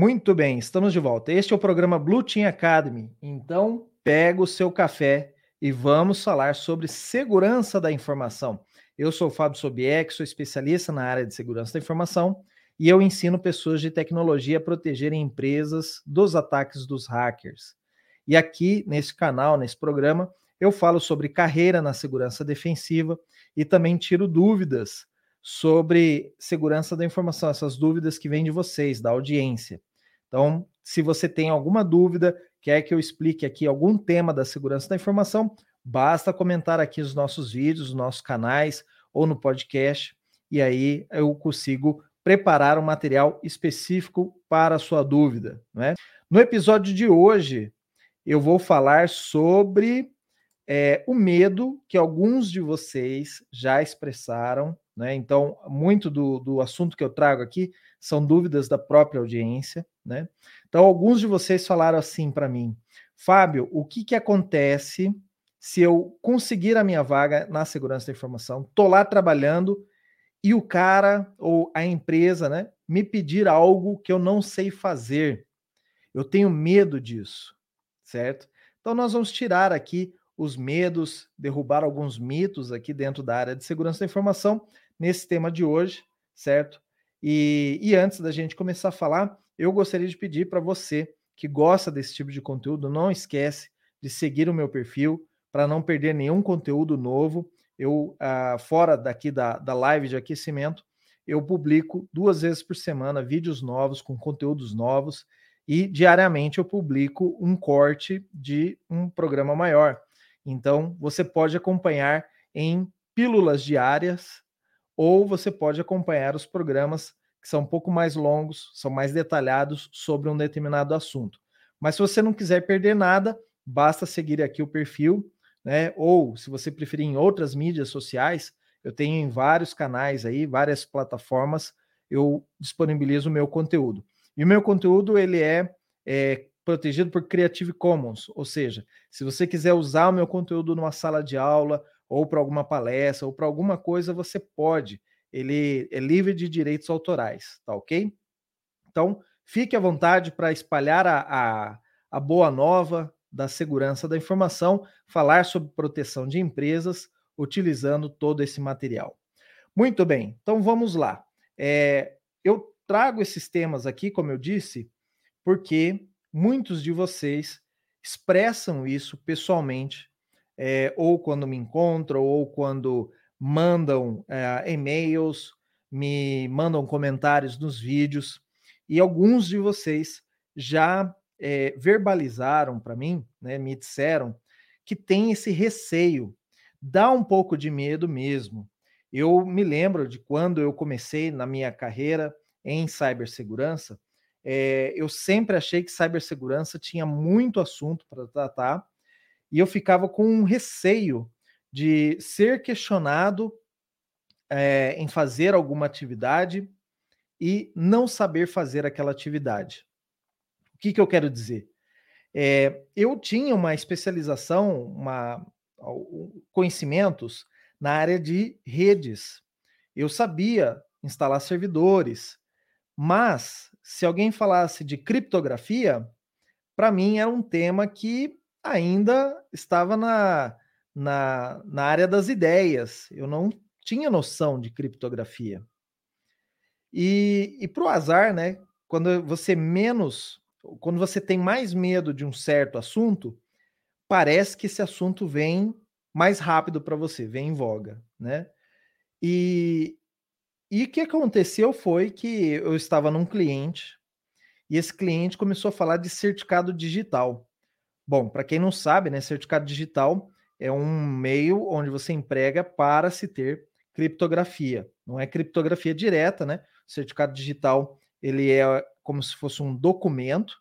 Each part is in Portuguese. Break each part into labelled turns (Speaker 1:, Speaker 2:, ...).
Speaker 1: Muito bem, estamos de volta. Este é o programa Blue Team Academy. Então, pega o seu café e vamos falar sobre segurança da informação. Eu sou o Fábio Sobieck, sou especialista na área de segurança da informação e eu ensino pessoas de tecnologia a protegerem empresas dos ataques dos hackers. E aqui nesse canal, nesse programa, eu falo sobre carreira na segurança defensiva e também tiro dúvidas sobre segurança da informação, essas dúvidas que vêm de vocês, da audiência. Então, se você tem alguma dúvida, quer que eu explique aqui algum tema da segurança da informação, basta comentar aqui os nossos vídeos, os nossos canais ou no podcast, e aí eu consigo preparar um material específico para a sua dúvida. Né? No episódio de hoje, eu vou falar sobre é, o medo que alguns de vocês já expressaram né? Então, muito do, do assunto que eu trago aqui são dúvidas da própria audiência. Né? Então, alguns de vocês falaram assim para mim, Fábio, o que, que acontece se eu conseguir a minha vaga na segurança da informação, estou lá trabalhando e o cara ou a empresa né, me pedir algo que eu não sei fazer? Eu tenho medo disso, certo? Então, nós vamos tirar aqui os medos, derrubar alguns mitos aqui dentro da área de segurança da informação nesse tema de hoje, certo? E, e antes da gente começar a falar, eu gostaria de pedir para você que gosta desse tipo de conteúdo, não esquece de seguir o meu perfil para não perder nenhum conteúdo novo. Eu, ah, fora daqui da, da live de aquecimento, eu publico duas vezes por semana vídeos novos com conteúdos novos e diariamente eu publico um corte de um programa maior. Então, você pode acompanhar em pílulas diárias ou você pode acompanhar os programas que são um pouco mais longos, são mais detalhados sobre um determinado assunto. Mas se você não quiser perder nada, basta seguir aqui o perfil, né? Ou se você preferir em outras mídias sociais, eu tenho em vários canais aí, várias plataformas, eu disponibilizo o meu conteúdo. E o meu conteúdo ele é, é protegido por Creative Commons, ou seja, se você quiser usar o meu conteúdo numa sala de aula ou para alguma palestra, ou para alguma coisa, você pode. Ele é livre de direitos autorais, tá ok? Então, fique à vontade para espalhar a, a, a boa nova da segurança da informação, falar sobre proteção de empresas, utilizando todo esse material. Muito bem, então vamos lá. É, eu trago esses temas aqui, como eu disse, porque muitos de vocês expressam isso pessoalmente é, ou quando me encontram, ou quando mandam é, e-mails, me mandam comentários nos vídeos, e alguns de vocês já é, verbalizaram para mim, né, me disseram que tem esse receio, dá um pouco de medo mesmo. Eu me lembro de quando eu comecei na minha carreira em cibersegurança, é, eu sempre achei que cibersegurança tinha muito assunto para tratar e eu ficava com um receio de ser questionado é, em fazer alguma atividade e não saber fazer aquela atividade. O que, que eu quero dizer? É, eu tinha uma especialização, uma, conhecimentos na área de redes. Eu sabia instalar servidores, mas se alguém falasse de criptografia, para mim era um tema que ainda estava na, na, na área das ideias. Eu não tinha noção de criptografia. E, e para o azar, né? Quando você menos, quando você tem mais medo de um certo assunto, parece que esse assunto vem mais rápido para você, vem em voga, né? E, e o que aconteceu foi que eu estava num cliente e esse cliente começou a falar de certificado digital. Bom, para quem não sabe, né, certificado digital é um meio onde você emprega para se ter criptografia. Não é criptografia direta, né? Certificado digital ele é como se fosse um documento,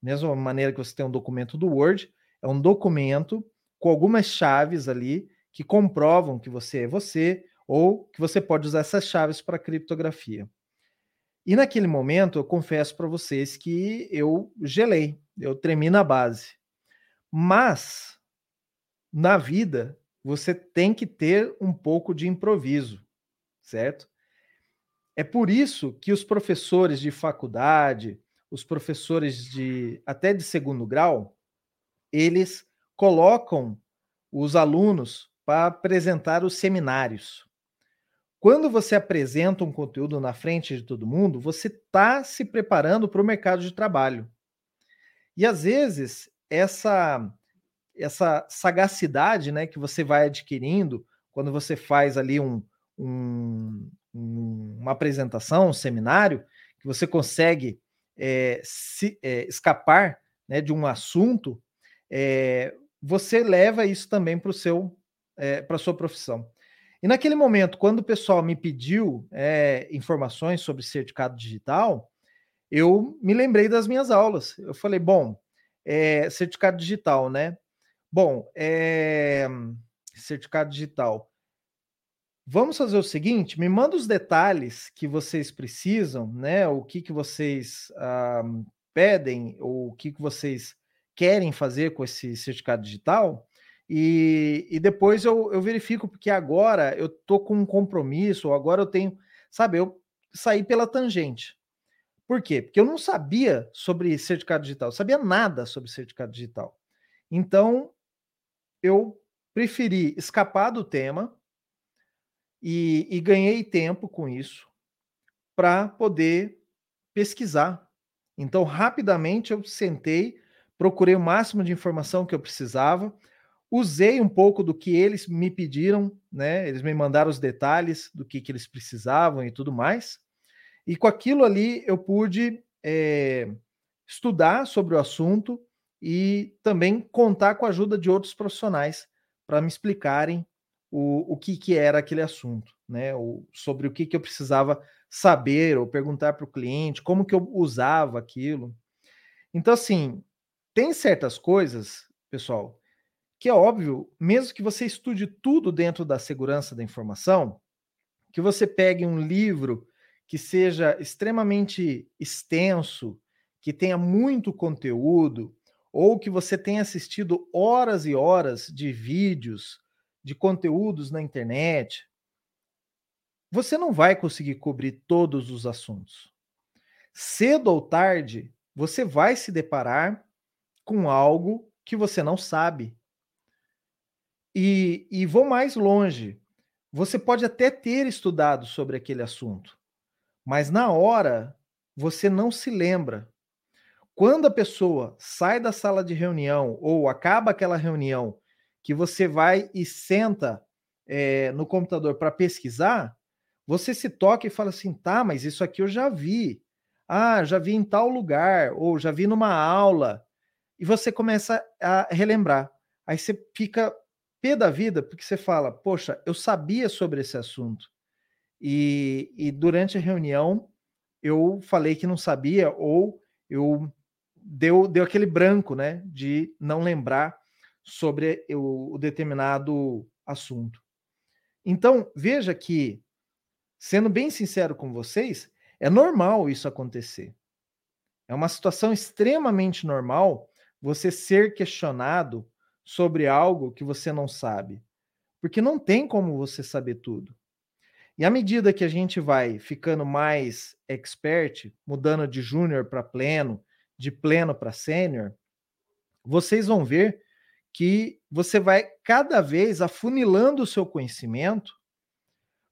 Speaker 1: mesma maneira que você tem um documento do Word, é um documento com algumas chaves ali que comprovam que você é você ou que você pode usar essas chaves para criptografia. E naquele momento, eu confesso para vocês que eu gelei, eu tremi na base. Mas na vida você tem que ter um pouco de improviso, certo? É por isso que os professores de faculdade, os professores de até de segundo grau, eles colocam os alunos para apresentar os seminários. Quando você apresenta um conteúdo na frente de todo mundo, você está se preparando para o mercado de trabalho. E às vezes essa essa sagacidade, né, que você vai adquirindo quando você faz ali um, um, um uma apresentação, um seminário, que você consegue é, se, é, escapar né, de um assunto, é, você leva isso também para o seu para sua profissão. E naquele momento, quando o pessoal me pediu informações sobre certificado digital, eu me lembrei das minhas aulas. Eu falei, bom, certificado digital, né? Bom, certificado digital. Vamos fazer o seguinte: me manda os detalhes que vocês precisam, né? O que, que vocês ah, pedem, ou o que, que vocês querem fazer com esse certificado digital, e, e depois eu, eu verifico, porque agora eu tô com um compromisso, ou agora eu tenho, sabe, eu saí pela tangente. Por quê? Porque eu não sabia sobre certificado digital, eu sabia nada sobre certificado digital. Então, eu preferi escapar do tema e, e ganhei tempo com isso para poder pesquisar. Então, rapidamente eu sentei, procurei o máximo de informação que eu precisava, usei um pouco do que eles me pediram, né? Eles me mandaram os detalhes do que, que eles precisavam e tudo mais. E com aquilo ali eu pude é, estudar sobre o assunto e também contar com a ajuda de outros profissionais para me explicarem o, o que, que era aquele assunto, né? O, sobre o que, que eu precisava saber ou perguntar para o cliente, como que eu usava aquilo. Então, assim, tem certas coisas, pessoal, que é óbvio, mesmo que você estude tudo dentro da segurança da informação, que você pegue um livro que seja extremamente extenso, que tenha muito conteúdo, ou que você tenha assistido horas e horas de vídeos de conteúdos na internet, você não vai conseguir cobrir todos os assuntos. Cedo ou tarde, você vai se deparar com algo que você não sabe. E, e vou mais longe. Você pode até ter estudado sobre aquele assunto, mas na hora você não se lembra. Quando a pessoa sai da sala de reunião ou acaba aquela reunião que você vai e senta é, no computador para pesquisar, você se toca e fala assim: tá, mas isso aqui eu já vi. Ah, já vi em tal lugar, ou já vi numa aula. E você começa a relembrar. Aí você fica pé da vida, porque você fala: poxa, eu sabia sobre esse assunto. E, e durante a reunião eu falei que não sabia, ou eu deu, deu aquele branco, né, de não lembrar sobre o, o determinado assunto. Então, veja que, sendo bem sincero com vocês, é normal isso acontecer. É uma situação extremamente normal você ser questionado sobre algo que você não sabe. Porque não tem como você saber tudo. E à medida que a gente vai ficando mais expert, mudando de júnior para pleno, de pleno para sênior, vocês vão ver que você vai cada vez afunilando o seu conhecimento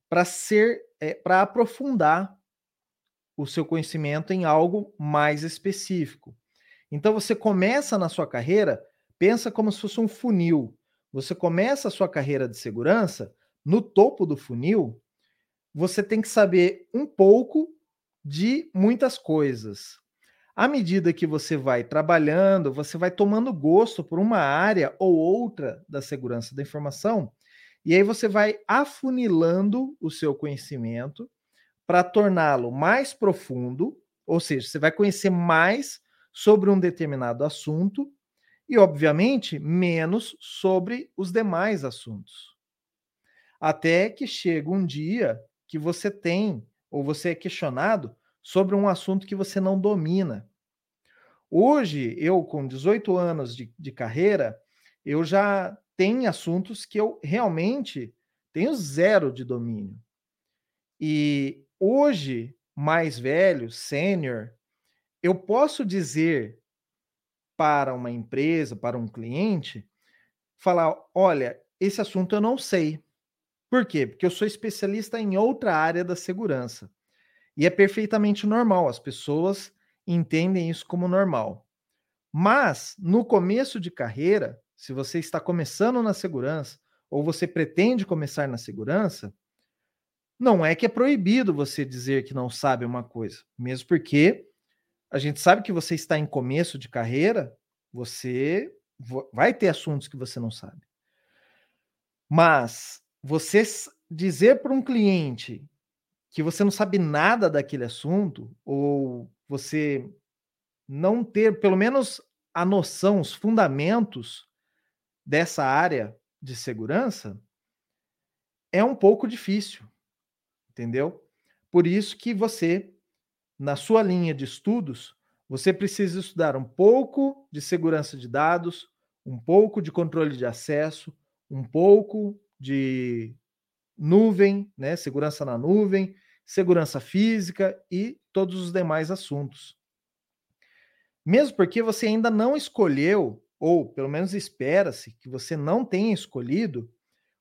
Speaker 1: para ser, é, para aprofundar o seu conhecimento em algo mais específico. Então você começa na sua carreira, pensa como se fosse um funil. Você começa a sua carreira de segurança, no topo do funil, você tem que saber um pouco de muitas coisas. À medida que você vai trabalhando, você vai tomando gosto por uma área ou outra da segurança da informação, e aí você vai afunilando o seu conhecimento para torná-lo mais profundo, ou seja, você vai conhecer mais sobre um determinado assunto e, obviamente, menos sobre os demais assuntos. Até que chega um dia que você tem, ou você é questionado sobre um assunto que você não domina. Hoje, eu com 18 anos de, de carreira, eu já tenho assuntos que eu realmente tenho zero de domínio. E hoje, mais velho, sênior, eu posso dizer para uma empresa, para um cliente, falar: olha, esse assunto eu não sei. Por quê? Porque eu sou especialista em outra área da segurança. E é perfeitamente normal, as pessoas entendem isso como normal. Mas, no começo de carreira, se você está começando na segurança, ou você pretende começar na segurança, não é que é proibido você dizer que não sabe uma coisa, mesmo porque a gente sabe que você está em começo de carreira, você vai ter assuntos que você não sabe. Mas você dizer para um cliente que você não sabe nada daquele assunto, ou você não ter pelo menos a noção, os fundamentos dessa área de segurança, é um pouco difícil, entendeu? Por isso que você na sua linha de estudos, você precisa estudar um pouco de segurança de dados, um pouco de controle de acesso, um pouco de nuvem, né, segurança na nuvem, segurança física e todos os demais assuntos. Mesmo porque você ainda não escolheu, ou pelo menos espera-se que você não tenha escolhido,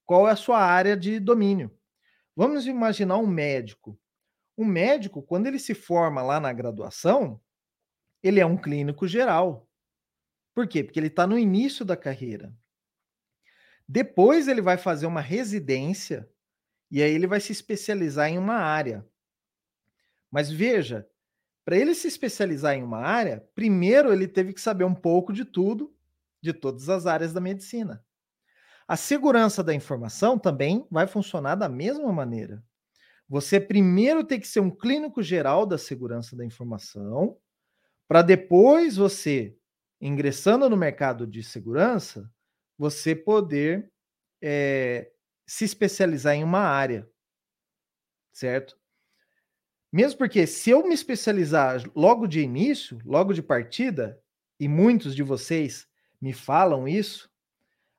Speaker 1: qual é a sua área de domínio. Vamos imaginar um médico o médico, quando ele se forma lá na graduação, ele é um clínico geral. Por quê? Porque ele está no início da carreira. Depois ele vai fazer uma residência e aí ele vai se especializar em uma área. Mas veja, para ele se especializar em uma área, primeiro ele teve que saber um pouco de tudo, de todas as áreas da medicina. A segurança da informação também vai funcionar da mesma maneira. Você primeiro tem que ser um clínico geral da segurança da informação, para depois você, ingressando no mercado de segurança, você poder é, se especializar em uma área, certo? Mesmo porque se eu me especializar logo de início, logo de partida, e muitos de vocês me falam isso,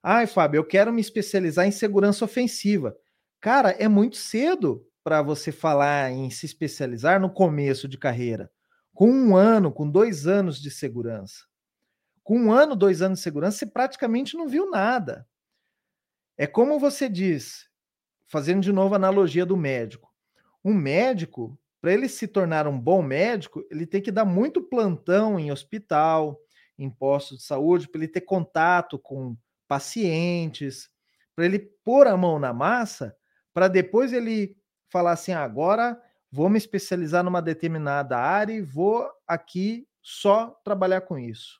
Speaker 1: ai, Fábio, eu quero me especializar em segurança ofensiva. Cara, é muito cedo para você falar em se especializar no começo de carreira? Com um ano, com dois anos de segurança. Com um ano, dois anos de segurança, você praticamente não viu nada. É como você diz, fazendo de novo a analogia do médico. Um médico, para ele se tornar um bom médico, ele tem que dar muito plantão em hospital, em postos de saúde, para ele ter contato com pacientes, para ele pôr a mão na massa, para depois ele falar assim: agora vou me especializar numa determinada área e vou aqui só trabalhar com isso.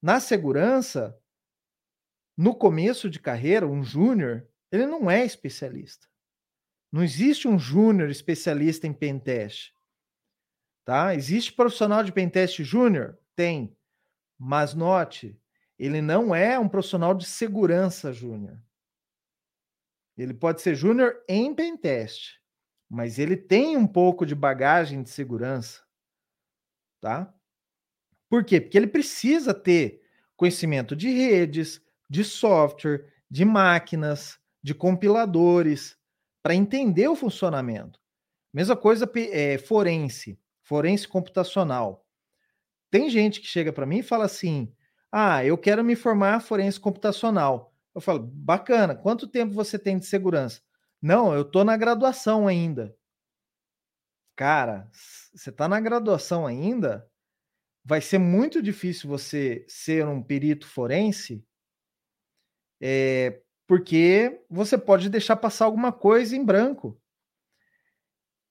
Speaker 1: Na segurança, no começo de carreira, um júnior, ele não é especialista. Não existe um júnior especialista em pentest. Tá? Existe profissional de pentest júnior? Tem. Mas note, ele não é um profissional de segurança júnior. Ele pode ser júnior em pentest, mas ele tem um pouco de bagagem de segurança, tá? Por quê? Porque ele precisa ter conhecimento de redes, de software, de máquinas, de compiladores, para entender o funcionamento. Mesma coisa é, forense, forense computacional. Tem gente que chega para mim e fala assim: ah, eu quero me formar forense computacional. Eu falo, bacana, quanto tempo você tem de segurança? Não, eu estou na graduação ainda. Cara, você está na graduação ainda? Vai ser muito difícil você ser um perito forense, é, porque você pode deixar passar alguma coisa em branco.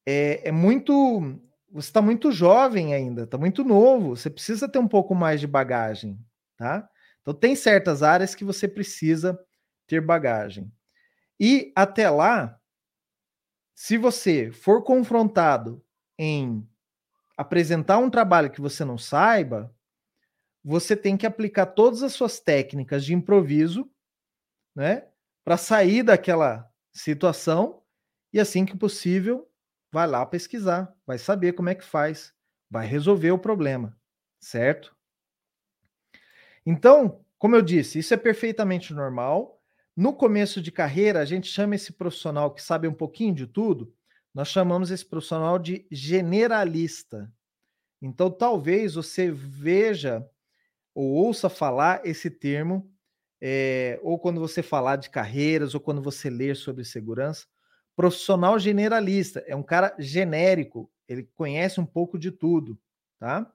Speaker 1: É, é muito. Você está muito jovem ainda, está muito novo. Você precisa ter um pouco mais de bagagem, tá? Então, tem certas áreas que você precisa ter bagagem. E até lá, se você for confrontado em apresentar um trabalho que você não saiba, você tem que aplicar todas as suas técnicas de improviso, né, para sair daquela situação e assim que possível, vai lá pesquisar, vai saber como é que faz, vai resolver o problema, certo? Então, como eu disse, isso é perfeitamente normal. No começo de carreira, a gente chama esse profissional que sabe um pouquinho de tudo, nós chamamos esse profissional de generalista. Então, talvez você veja ou ouça falar esse termo, é, ou quando você falar de carreiras, ou quando você ler sobre segurança, profissional generalista, é um cara genérico, ele conhece um pouco de tudo, tá?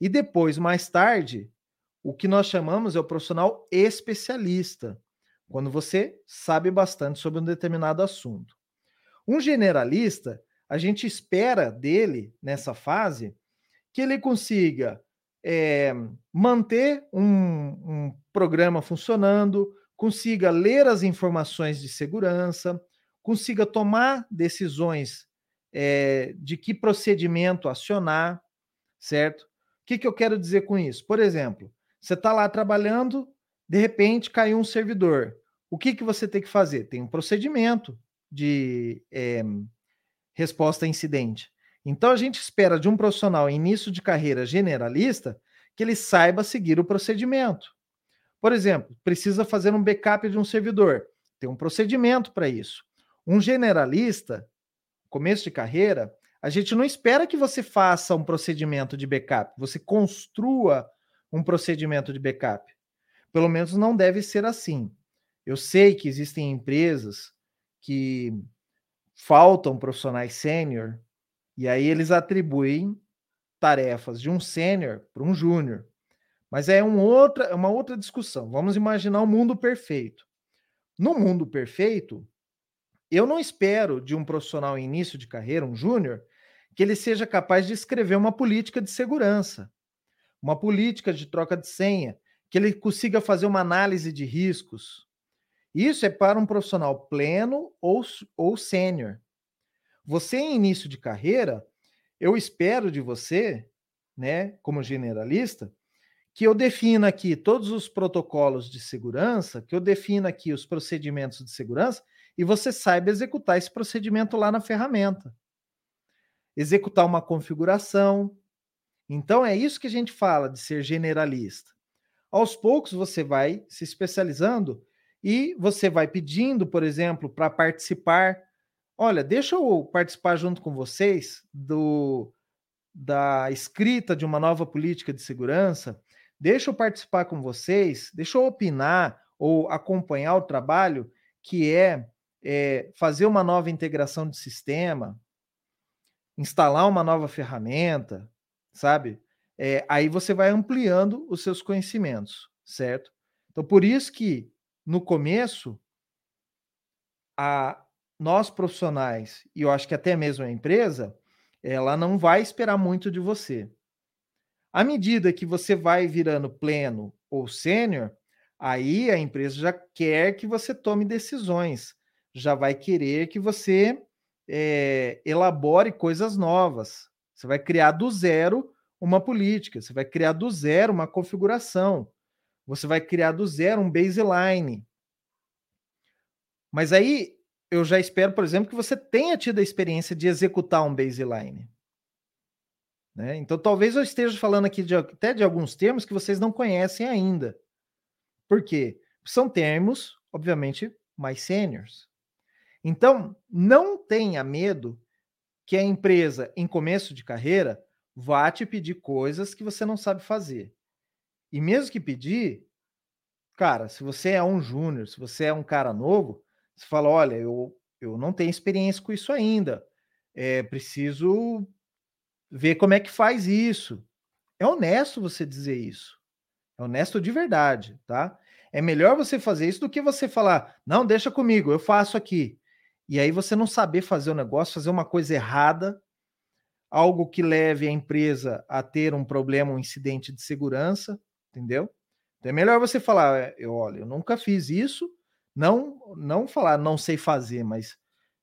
Speaker 1: E depois, mais tarde, o que nós chamamos é o profissional especialista, quando você sabe bastante sobre um determinado assunto. Um generalista, a gente espera dele, nessa fase, que ele consiga é, manter um, um programa funcionando, consiga ler as informações de segurança, consiga tomar decisões é, de que procedimento acionar, certo? O que, que eu quero dizer com isso? Por exemplo, você está lá trabalhando, de repente caiu um servidor. O que, que você tem que fazer? Tem um procedimento de é, resposta a incidente. Então a gente espera de um profissional início de carreira generalista que ele saiba seguir o procedimento. Por exemplo, precisa fazer um backup de um servidor. Tem um procedimento para isso. Um generalista, começo de carreira, a gente não espera que você faça um procedimento de backup, você construa um procedimento de backup. Pelo menos não deve ser assim. Eu sei que existem empresas que faltam profissionais sênior e aí eles atribuem tarefas de um sênior para um júnior. Mas é um outra, é uma outra discussão. Vamos imaginar um mundo perfeito. No mundo perfeito, eu não espero de um profissional em início de carreira, um júnior, que ele seja capaz de escrever uma política de segurança, uma política de troca de senha, que ele consiga fazer uma análise de riscos. Isso é para um profissional pleno ou, ou sênior. Você, em início de carreira, eu espero de você, né, como generalista, que eu defina aqui todos os protocolos de segurança, que eu defina aqui os procedimentos de segurança e você saiba executar esse procedimento lá na ferramenta. Executar uma configuração. Então é isso que a gente fala de ser generalista. Aos poucos você vai se especializando e você vai pedindo, por exemplo, para participar Olha, deixa eu participar junto com vocês do da escrita de uma nova política de segurança. Deixa eu participar com vocês, deixa eu opinar ou acompanhar o trabalho que é, é fazer uma nova integração de sistema, instalar uma nova ferramenta, sabe? É, aí você vai ampliando os seus conhecimentos, certo? Então, por isso que no começo a, nós profissionais, e eu acho que até mesmo a empresa, ela não vai esperar muito de você. À medida que você vai virando pleno ou sênior, aí a empresa já quer que você tome decisões, já vai querer que você é, elabore coisas novas. Você vai criar do zero uma política, você vai criar do zero uma configuração, você vai criar do zero um baseline. Mas aí eu já espero, por exemplo, que você tenha tido a experiência de executar um baseline. Né? Então, talvez eu esteja falando aqui de, até de alguns termos que vocês não conhecem ainda. Por quê? São termos, obviamente, mais sêniores. Então, não tenha medo que a empresa, em começo de carreira, vá te pedir coisas que você não sabe fazer. E mesmo que pedir, cara, se você é um júnior, se você é um cara novo, você fala: olha, eu, eu não tenho experiência com isso ainda. É preciso ver como é que faz isso. É honesto você dizer isso. É honesto de verdade, tá? É melhor você fazer isso do que você falar: não, deixa comigo, eu faço aqui. E aí você não saber fazer o negócio, fazer uma coisa errada, algo que leve a empresa a ter um problema, um incidente de segurança, entendeu? Então é melhor você falar: eu, olha, eu nunca fiz isso, não, não falar não sei fazer, mas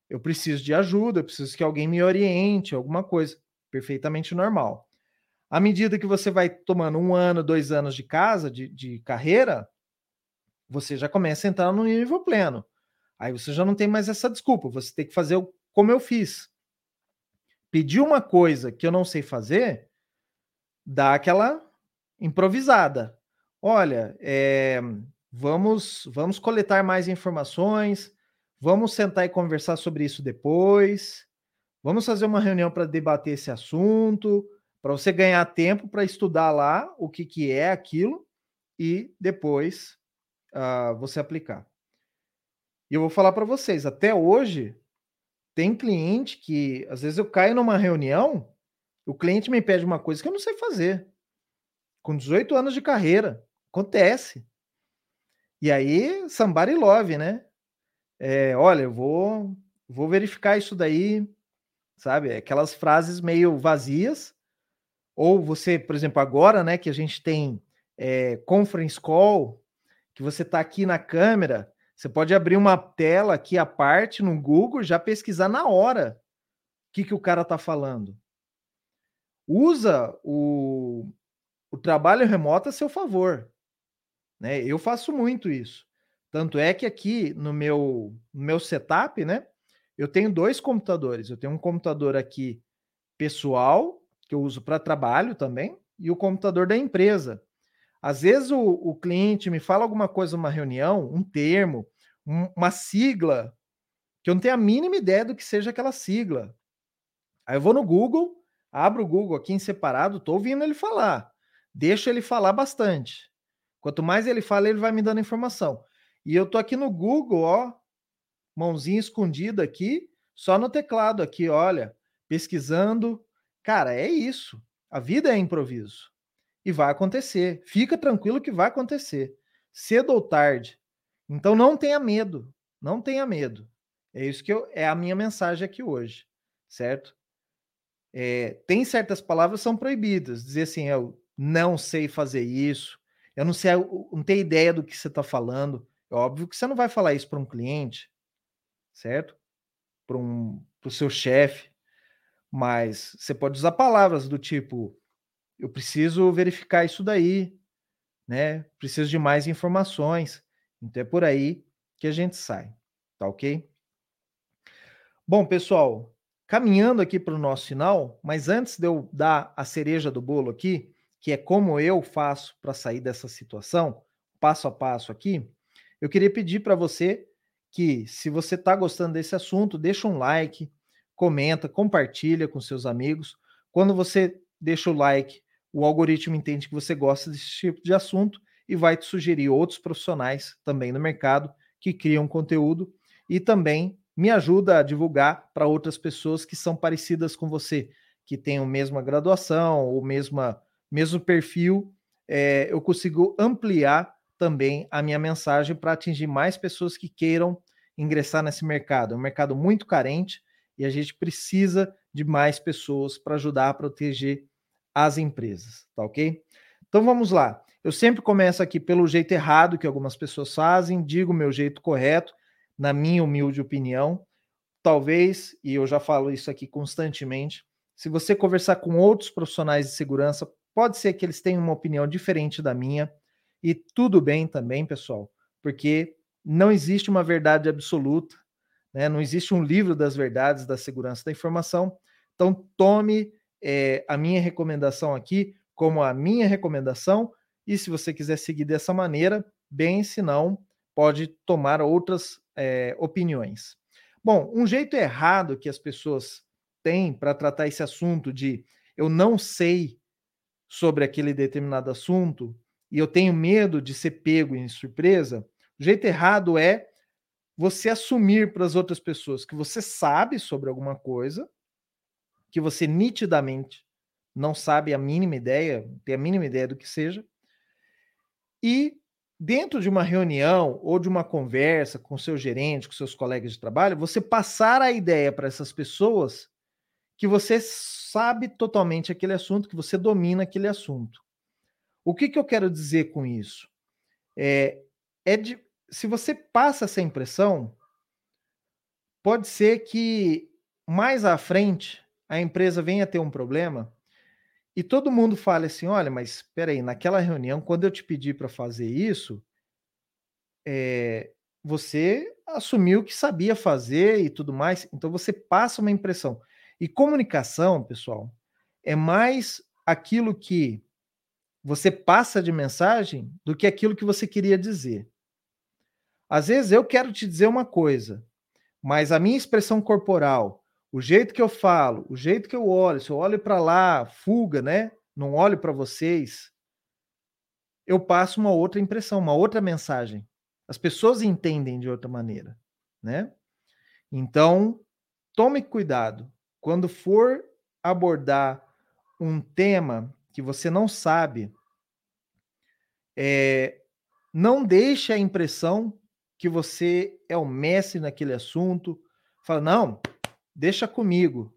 Speaker 1: eu preciso de ajuda, eu preciso que alguém me oriente, alguma coisa. Perfeitamente normal. À medida que você vai tomando um ano, dois anos de casa, de, de carreira, você já começa a entrar no nível pleno. Aí você já não tem mais essa desculpa, você tem que fazer como eu fiz. Pedir uma coisa que eu não sei fazer, dá aquela improvisada. Olha, é, Vamos, vamos coletar mais informações, vamos sentar e conversar sobre isso depois. Vamos fazer uma reunião para debater esse assunto, para você ganhar tempo para estudar lá o que, que é aquilo e depois uh, você aplicar. E eu vou falar para vocês, até hoje tem cliente que às vezes eu caio numa reunião, o cliente me pede uma coisa que eu não sei fazer. Com 18 anos de carreira, acontece. E aí, somebody love, né? É, olha, eu vou, vou verificar isso daí, sabe? Aquelas frases meio vazias. Ou você, por exemplo, agora, né, que a gente tem é, conference call, que você está aqui na câmera, você pode abrir uma tela aqui à parte no Google, já pesquisar na hora o que, que o cara está falando. Usa o, o trabalho remoto a seu favor. Né? Eu faço muito isso. Tanto é que aqui no meu, no meu setup, né? Eu tenho dois computadores. Eu tenho um computador aqui pessoal, que eu uso para trabalho também, e o computador da empresa. Às vezes o, o cliente me fala alguma coisa numa reunião, um termo, um, uma sigla, que eu não tenho a mínima ideia do que seja aquela sigla. Aí eu vou no Google, abro o Google aqui em separado, estou ouvindo ele falar. Deixo ele falar bastante. Quanto mais ele fala, ele vai me dando informação. E eu tô aqui no Google, ó, mãozinha escondida aqui, só no teclado aqui, olha, pesquisando. Cara, é isso. A vida é improviso. E vai acontecer. Fica tranquilo que vai acontecer. Cedo ou tarde. Então não tenha medo. Não tenha medo. É isso que eu, é a minha mensagem aqui hoje, certo? É, tem certas palavras que são proibidas. Dizer assim, eu não sei fazer isso, eu não sei, eu não tenho ideia do que você está falando. É óbvio que você não vai falar isso para um cliente, certo? Para um, o seu chefe, mas você pode usar palavras do tipo: eu preciso verificar isso daí, né? Preciso de mais informações. Então é por aí que a gente sai, tá ok? Bom, pessoal, caminhando aqui para o nosso final, mas antes de eu dar a cereja do bolo aqui, que é como eu faço para sair dessa situação, passo a passo aqui, eu queria pedir para você que, se você está gostando desse assunto, deixa um like, comenta, compartilha com seus amigos. Quando você deixa o like, o algoritmo entende que você gosta desse tipo de assunto e vai te sugerir outros profissionais também no mercado que criam conteúdo e também me ajuda a divulgar para outras pessoas que são parecidas com você, que têm a mesma graduação ou mesma mesmo perfil, é, eu consigo ampliar também a minha mensagem para atingir mais pessoas que queiram ingressar nesse mercado. É um mercado muito carente e a gente precisa de mais pessoas para ajudar a proteger as empresas, tá ok? Então vamos lá. Eu sempre começo aqui pelo jeito errado que algumas pessoas fazem, digo o meu jeito correto, na minha humilde opinião. Talvez, e eu já falo isso aqui constantemente, se você conversar com outros profissionais de segurança, Pode ser que eles tenham uma opinião diferente da minha, e tudo bem também, pessoal, porque não existe uma verdade absoluta, né? não existe um livro das verdades da segurança da informação. Então, tome é, a minha recomendação aqui como a minha recomendação, e se você quiser seguir dessa maneira, bem, se não, pode tomar outras é, opiniões. Bom, um jeito errado que as pessoas têm para tratar esse assunto de eu não sei sobre aquele determinado assunto e eu tenho medo de ser pego em surpresa, o jeito errado é você assumir para as outras pessoas que você sabe sobre alguma coisa, que você nitidamente não sabe a mínima ideia, tem a mínima ideia do que seja, e dentro de uma reunião ou de uma conversa com seu gerente, com seus colegas de trabalho, você passar a ideia para essas pessoas que você sabe totalmente aquele assunto, que você domina aquele assunto. O que, que eu quero dizer com isso? É, é de, se você passa essa impressão, pode ser que mais à frente a empresa venha ter um problema e todo mundo fale assim: olha, mas espera aí, naquela reunião, quando eu te pedi para fazer isso, é, você assumiu que sabia fazer e tudo mais, então você passa uma impressão. E comunicação, pessoal, é mais aquilo que você passa de mensagem do que aquilo que você queria dizer. Às vezes eu quero te dizer uma coisa, mas a minha expressão corporal, o jeito que eu falo, o jeito que eu olho, se eu olho para lá, fuga, né? Não olho para vocês, eu passo uma outra impressão, uma outra mensagem. As pessoas entendem de outra maneira, né? Então, tome cuidado quando for abordar um tema que você não sabe, é, não deixe a impressão que você é o mestre naquele assunto. Fala, não, deixa comigo.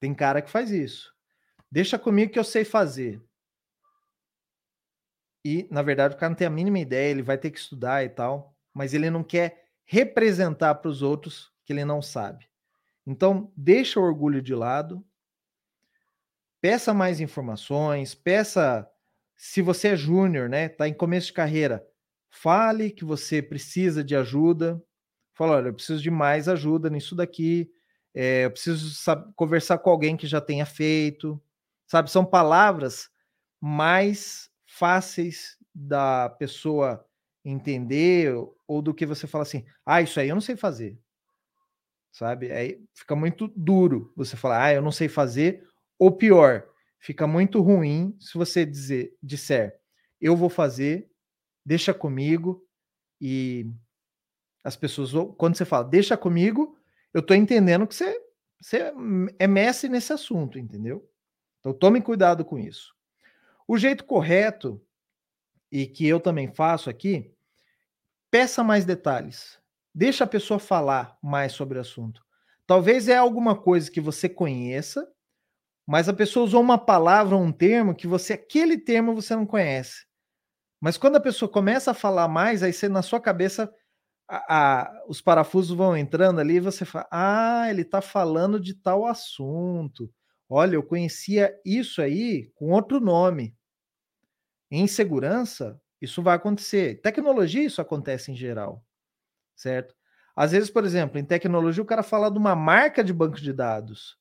Speaker 1: Tem cara que faz isso. Deixa comigo que eu sei fazer. E, na verdade, o cara não tem a mínima ideia, ele vai ter que estudar e tal, mas ele não quer representar para os outros que ele não sabe. Então, deixa o orgulho de lado, peça mais informações, peça se você é júnior, né, tá em começo de carreira, fale que você precisa de ajuda. Fala, olha, eu preciso de mais ajuda nisso daqui. É, eu preciso sabe, conversar com alguém que já tenha feito. Sabe, são palavras mais fáceis da pessoa entender ou do que você fala assim, ah, isso aí eu não sei fazer. Sabe? Aí fica muito duro você falar, ah, eu não sei fazer, ou pior, fica muito ruim se você dizer, disser, eu vou fazer, deixa comigo, e as pessoas, quando você fala, deixa comigo, eu estou entendendo que você, você é mestre nesse assunto, entendeu? Então tome cuidado com isso. O jeito correto, e que eu também faço aqui, peça mais detalhes. Deixa a pessoa falar mais sobre o assunto. Talvez é alguma coisa que você conheça, mas a pessoa usou uma palavra um termo que você, aquele termo você não conhece. Mas quando a pessoa começa a falar mais, aí você, na sua cabeça, a, a, os parafusos vão entrando ali e você fala: Ah, ele está falando de tal assunto. Olha, eu conhecia isso aí com outro nome. Em segurança, isso vai acontecer. Tecnologia, isso acontece em geral, certo? Às vezes, por exemplo, em tecnologia, o cara fala de uma marca de banco de dados.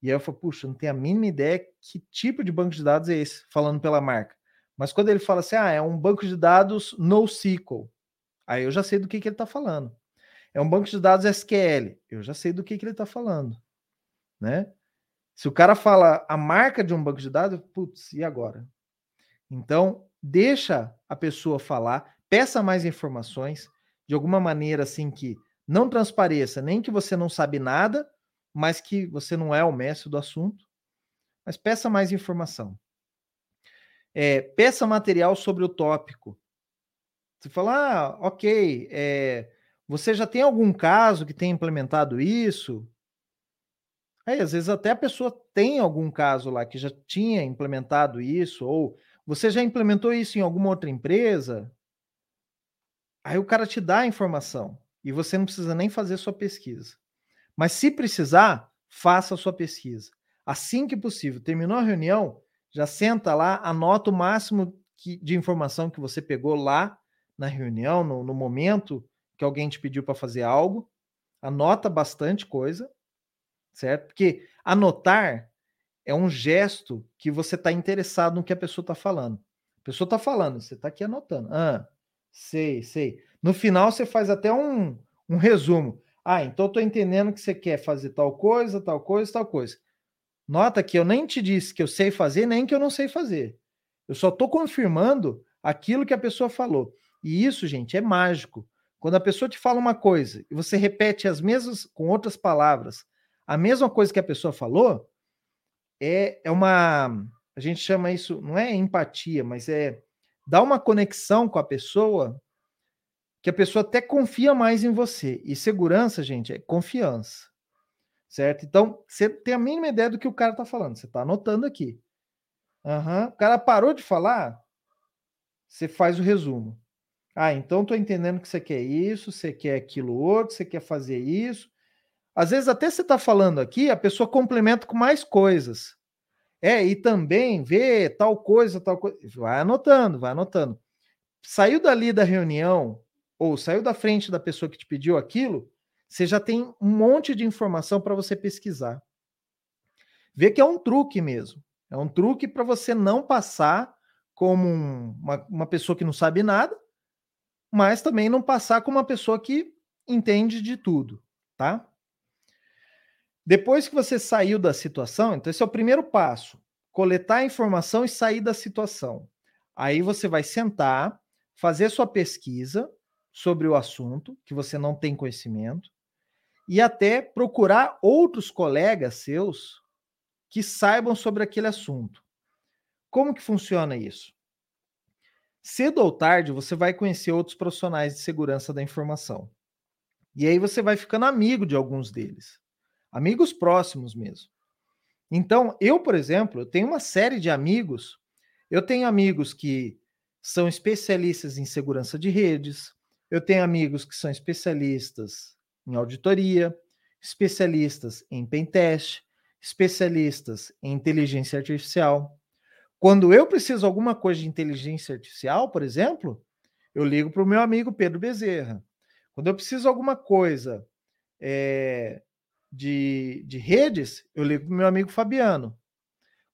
Speaker 1: E aí eu falo, puxa, não tenho a mínima ideia que tipo de banco de dados é esse, falando pela marca. Mas quando ele fala assim, ah, é um banco de dados NoSQL, aí eu já sei do que, que ele está falando. É um banco de dados SQL, eu já sei do que, que ele está falando. Né? Se o cara fala a marca de um banco de dados, putz, e agora? Então, deixa a pessoa falar, peça mais informações, de alguma maneira assim que não transpareça nem que você não sabe nada, mas que você não é o mestre do assunto, mas peça mais informação. É, peça material sobre o tópico. Você fala, ah, ok, é, você já tem algum caso que tenha implementado isso? Aí, às vezes, até a pessoa tem algum caso lá que já tinha implementado isso, ou você já implementou isso em alguma outra empresa? Aí o cara te dá a informação e você não precisa nem fazer sua pesquisa. Mas se precisar, faça a sua pesquisa. Assim que possível. Terminou a reunião, já senta lá, anota o máximo que, de informação que você pegou lá na reunião, no, no momento que alguém te pediu para fazer algo. Anota bastante coisa, certo? Porque anotar é um gesto que você está interessado no que a pessoa está falando. A pessoa está falando, você está aqui anotando. Ah, sei, sei. No final, você faz até um, um resumo. Ah, então estou entendendo que você quer fazer tal coisa, tal coisa, tal coisa. Nota que eu nem te disse que eu sei fazer, nem que eu não sei fazer. Eu só estou confirmando aquilo que a pessoa falou. E isso, gente, é mágico. Quando a pessoa te fala uma coisa e você repete as mesmas, com outras palavras, a mesma coisa que a pessoa falou, é, é uma. A gente chama isso, não é empatia, mas é dar uma conexão com a pessoa que a pessoa até confia mais em você. E segurança, gente, é confiança. Certo? Então, você tem a mínima ideia do que o cara está falando. Você está anotando aqui. Uhum. O cara parou de falar, você faz o resumo. Ah, então estou entendendo que você quer isso, você quer aquilo outro, você quer fazer isso. Às vezes, até você está falando aqui, a pessoa complementa com mais coisas. É, e também vê tal coisa, tal coisa. Vai anotando, vai anotando. Saiu dali da reunião, ou saiu da frente da pessoa que te pediu aquilo, você já tem um monte de informação para você pesquisar. Vê que é um truque mesmo. É um truque para você não passar como um, uma, uma pessoa que não sabe nada, mas também não passar como uma pessoa que entende de tudo, tá? Depois que você saiu da situação, então esse é o primeiro passo: coletar a informação e sair da situação. Aí você vai sentar, fazer sua pesquisa sobre o assunto que você não tem conhecimento e até procurar outros colegas seus que saibam sobre aquele assunto. Como que funciona isso? Cedo ou tarde você vai conhecer outros profissionais de segurança da informação. E aí você vai ficando amigo de alguns deles. Amigos próximos mesmo. Então, eu, por exemplo, eu tenho uma série de amigos. Eu tenho amigos que são especialistas em segurança de redes. Eu tenho amigos que são especialistas em auditoria, especialistas em pentest, especialistas em inteligência artificial. Quando eu preciso alguma coisa de inteligência artificial, por exemplo, eu ligo para o meu amigo Pedro Bezerra. Quando eu preciso alguma coisa é, de, de redes, eu ligo para meu amigo Fabiano.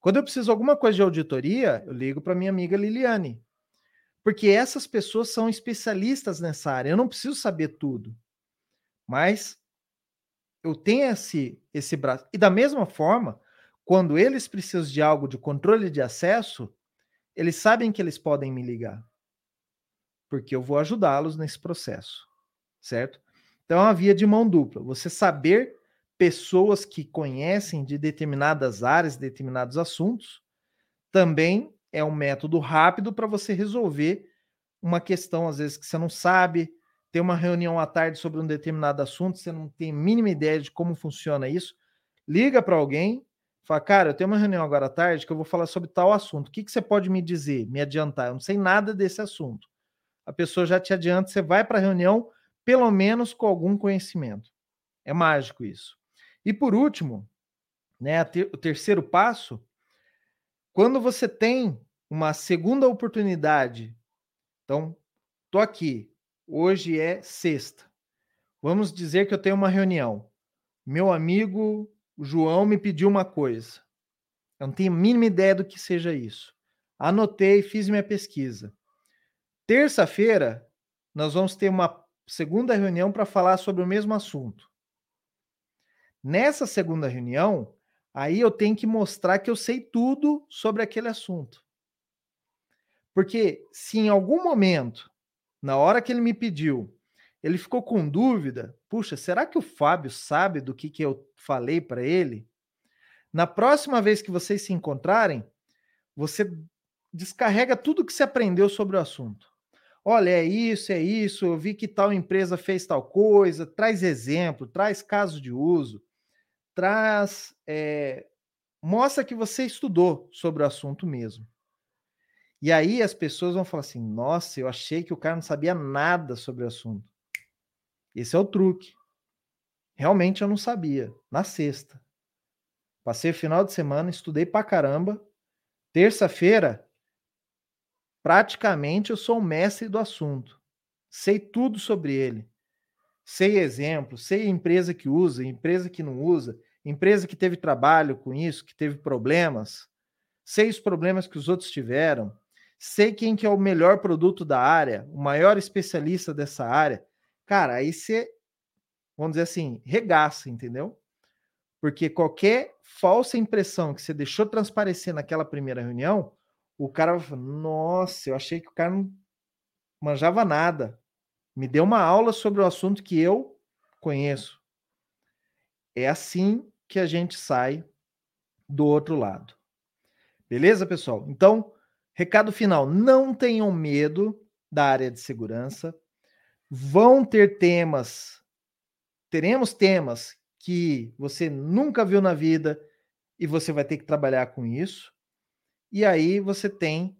Speaker 1: Quando eu preciso alguma coisa de auditoria, eu ligo para minha amiga Liliane. Porque essas pessoas são especialistas nessa área. Eu não preciso saber tudo. Mas eu tenho esse, esse braço. E da mesma forma, quando eles precisam de algo de controle de acesso, eles sabem que eles podem me ligar. Porque eu vou ajudá-los nesse processo. Certo? Então é uma via de mão dupla. Você saber pessoas que conhecem de determinadas áreas, determinados assuntos, também é um método rápido para você resolver uma questão, às vezes, que você não sabe, ter uma reunião à tarde sobre um determinado assunto, você não tem mínima ideia de como funciona isso, liga para alguém, fala, cara, eu tenho uma reunião agora à tarde que eu vou falar sobre tal assunto. O que, que você pode me dizer, me adiantar? Eu não sei nada desse assunto. A pessoa já te adianta, você vai para a reunião, pelo menos com algum conhecimento. É mágico isso. E por último, né, o terceiro passo, quando você tem uma segunda oportunidade, então, tô aqui, Hoje é sexta. Vamos dizer que eu tenho uma reunião. Meu amigo João me pediu uma coisa. Eu não tenho a mínima ideia do que seja isso. Anotei, fiz minha pesquisa. Terça-feira, nós vamos ter uma segunda reunião para falar sobre o mesmo assunto. Nessa segunda reunião, aí eu tenho que mostrar que eu sei tudo sobre aquele assunto. Porque se em algum momento na hora que ele me pediu, ele ficou com dúvida. Puxa, será que o Fábio sabe do que, que eu falei para ele? Na próxima vez que vocês se encontrarem, você descarrega tudo que você aprendeu sobre o assunto. Olha, é isso, é isso. Eu vi que tal empresa fez tal coisa. Traz exemplo, traz caso de uso, traz. É, mostra que você estudou sobre o assunto mesmo. E aí as pessoas vão falar assim: nossa, eu achei que o cara não sabia nada sobre o assunto. Esse é o truque. Realmente eu não sabia. Na sexta. Passei o final de semana, estudei pra caramba. Terça-feira, praticamente eu sou o mestre do assunto. Sei tudo sobre ele. Sei exemplo, sei empresa que usa, empresa que não usa, empresa que teve trabalho com isso, que teve problemas. Sei os problemas que os outros tiveram sei quem que é o melhor produto da área, o maior especialista dessa área, cara, aí você, vamos dizer assim, regaça, entendeu? Porque qualquer falsa impressão que você deixou transparecer naquela primeira reunião, o cara vai falar, nossa, eu achei que o cara não manjava nada. Me deu uma aula sobre o assunto que eu conheço. É assim que a gente sai do outro lado. Beleza, pessoal? Então, Recado final: não tenham medo da área de segurança. Vão ter temas, teremos temas que você nunca viu na vida e você vai ter que trabalhar com isso. E aí você tem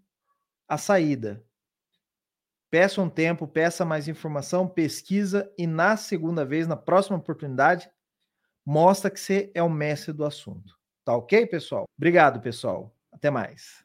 Speaker 1: a saída. Peça um tempo, peça mais informação, pesquisa e na segunda vez, na próxima oportunidade, mostra que você é o mestre do assunto. Tá ok, pessoal? Obrigado, pessoal. Até mais.